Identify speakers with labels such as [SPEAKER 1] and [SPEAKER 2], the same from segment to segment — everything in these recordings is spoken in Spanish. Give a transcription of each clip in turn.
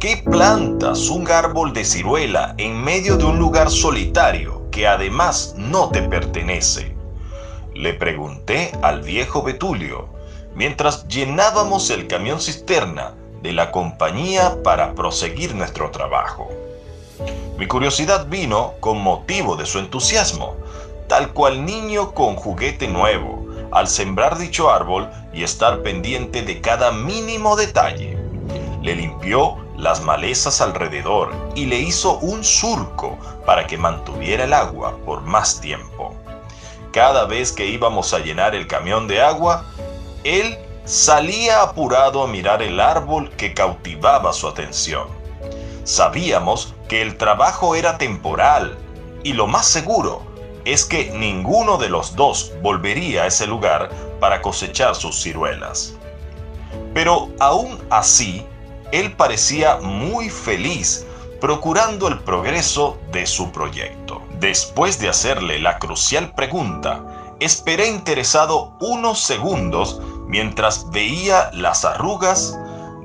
[SPEAKER 1] qué plantas un árbol de ciruela en medio de un lugar solitario que además no te pertenece? Le pregunté al viejo Betulio mientras llenábamos el camión cisterna de la compañía para proseguir nuestro trabajo. Mi curiosidad vino con motivo de su entusiasmo, tal cual niño con juguete nuevo, al sembrar dicho árbol y estar pendiente de cada mínimo detalle. Le limpió las malezas alrededor y le hizo un surco para que mantuviera el agua por más tiempo. Cada vez que íbamos a llenar el camión de agua, él salía apurado a mirar el árbol que cautivaba su atención. Sabíamos que el trabajo era temporal y lo más seguro es que ninguno de los dos volvería a ese lugar para cosechar sus ciruelas. Pero aún así, él parecía muy feliz procurando el progreso de su proyecto. Después de hacerle la crucial pregunta, esperé interesado unos segundos mientras veía las arrugas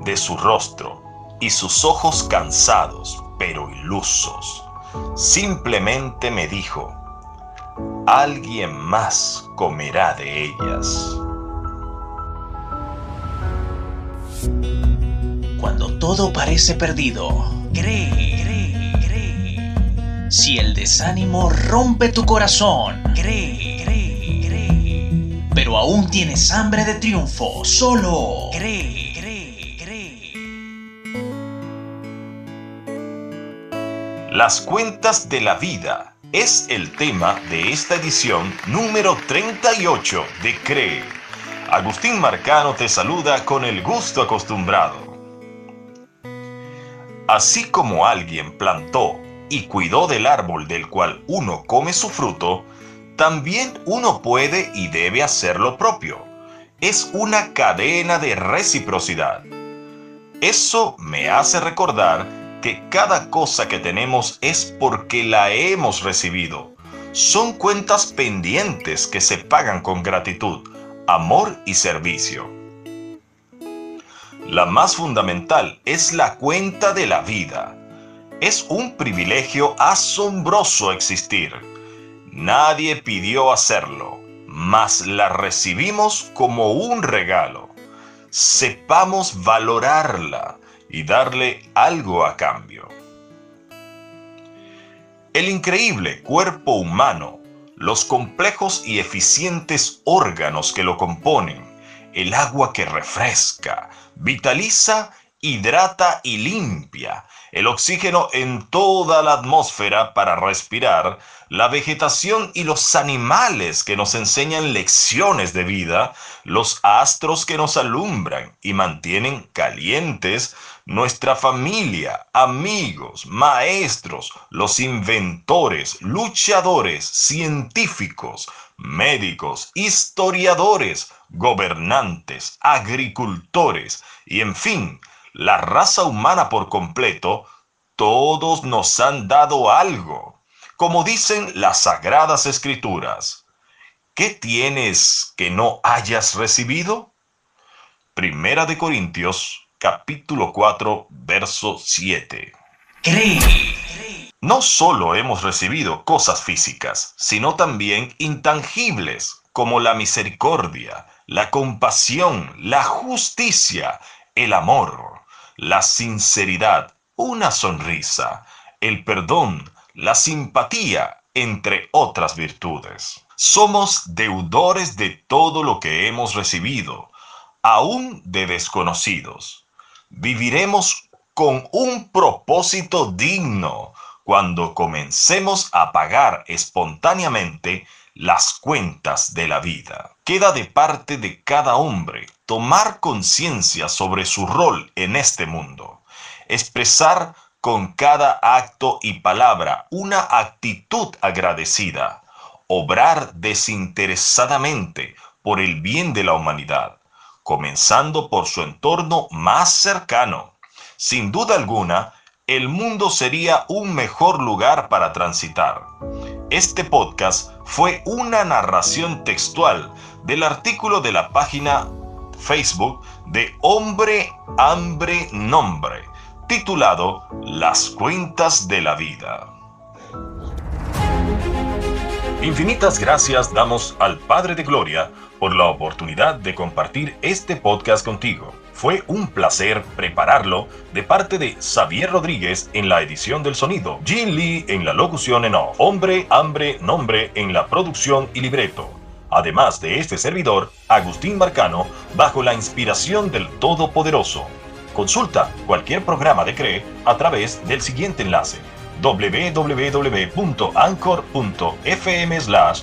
[SPEAKER 1] de su rostro y sus ojos cansados pero ilusos. Simplemente me dijo, alguien más comerá de ellas.
[SPEAKER 2] Cuando todo parece perdido, cree, cree, cree. Si el desánimo rompe tu corazón, cree, cree, cree. Pero aún tienes hambre de triunfo, solo cree, cree, cree.
[SPEAKER 1] Las cuentas de la vida es el tema de esta edición número 38 de Cree. Agustín Marcano te saluda con el gusto acostumbrado. Así como alguien plantó y cuidó del árbol del cual uno come su fruto, también uno puede y debe hacer lo propio. Es una cadena de reciprocidad. Eso me hace recordar que cada cosa que tenemos es porque la hemos recibido. Son cuentas pendientes que se pagan con gratitud, amor y servicio. La más fundamental es la cuenta de la vida. Es un privilegio asombroso existir. Nadie pidió hacerlo, mas la recibimos como un regalo. Sepamos valorarla y darle algo a cambio. El increíble cuerpo humano, los complejos y eficientes órganos que lo componen, el agua que refresca, vitaliza, hidrata y limpia, el oxígeno en toda la atmósfera para respirar, la vegetación y los animales que nos enseñan lecciones de vida, los astros que nos alumbran y mantienen calientes, nuestra familia, amigos, maestros, los inventores, luchadores, científicos, médicos, historiadores, gobernantes, agricultores y en fin, la raza humana por completo, todos nos han dado algo. Como dicen las sagradas escrituras, ¿qué tienes que no hayas recibido? Primera de Corintios, capítulo 4, verso 7. No solo hemos recibido cosas físicas, sino también intangibles, como la misericordia, la compasión, la justicia, el amor, la sinceridad, una sonrisa, el perdón, la simpatía, entre otras virtudes. Somos deudores de todo lo que hemos recibido, aún de desconocidos. Viviremos con un propósito digno cuando comencemos a pagar espontáneamente las cuentas de la vida. Queda de parte de cada hombre tomar conciencia sobre su rol en este mundo, expresar con cada acto y palabra una actitud agradecida, obrar desinteresadamente por el bien de la humanidad, comenzando por su entorno más cercano. Sin duda alguna, el mundo sería un mejor lugar para transitar. Este podcast fue una narración textual del artículo de la página Facebook de Hombre, Hambre, Nombre, titulado Las cuentas de la vida. Infinitas gracias damos al Padre de Gloria por la oportunidad de compartir este podcast contigo. Fue un placer prepararlo de parte de Xavier Rodríguez en la edición del sonido, Jin Lee en la locución en off, Hombre, Hambre, Nombre en la producción y libreto. Además de este servidor, Agustín Marcano, bajo la inspiración del Todopoderoso. Consulta cualquier programa de CRE a través del siguiente enlace www.anchor.fm slash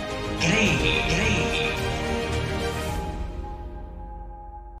[SPEAKER 2] Cree, cree.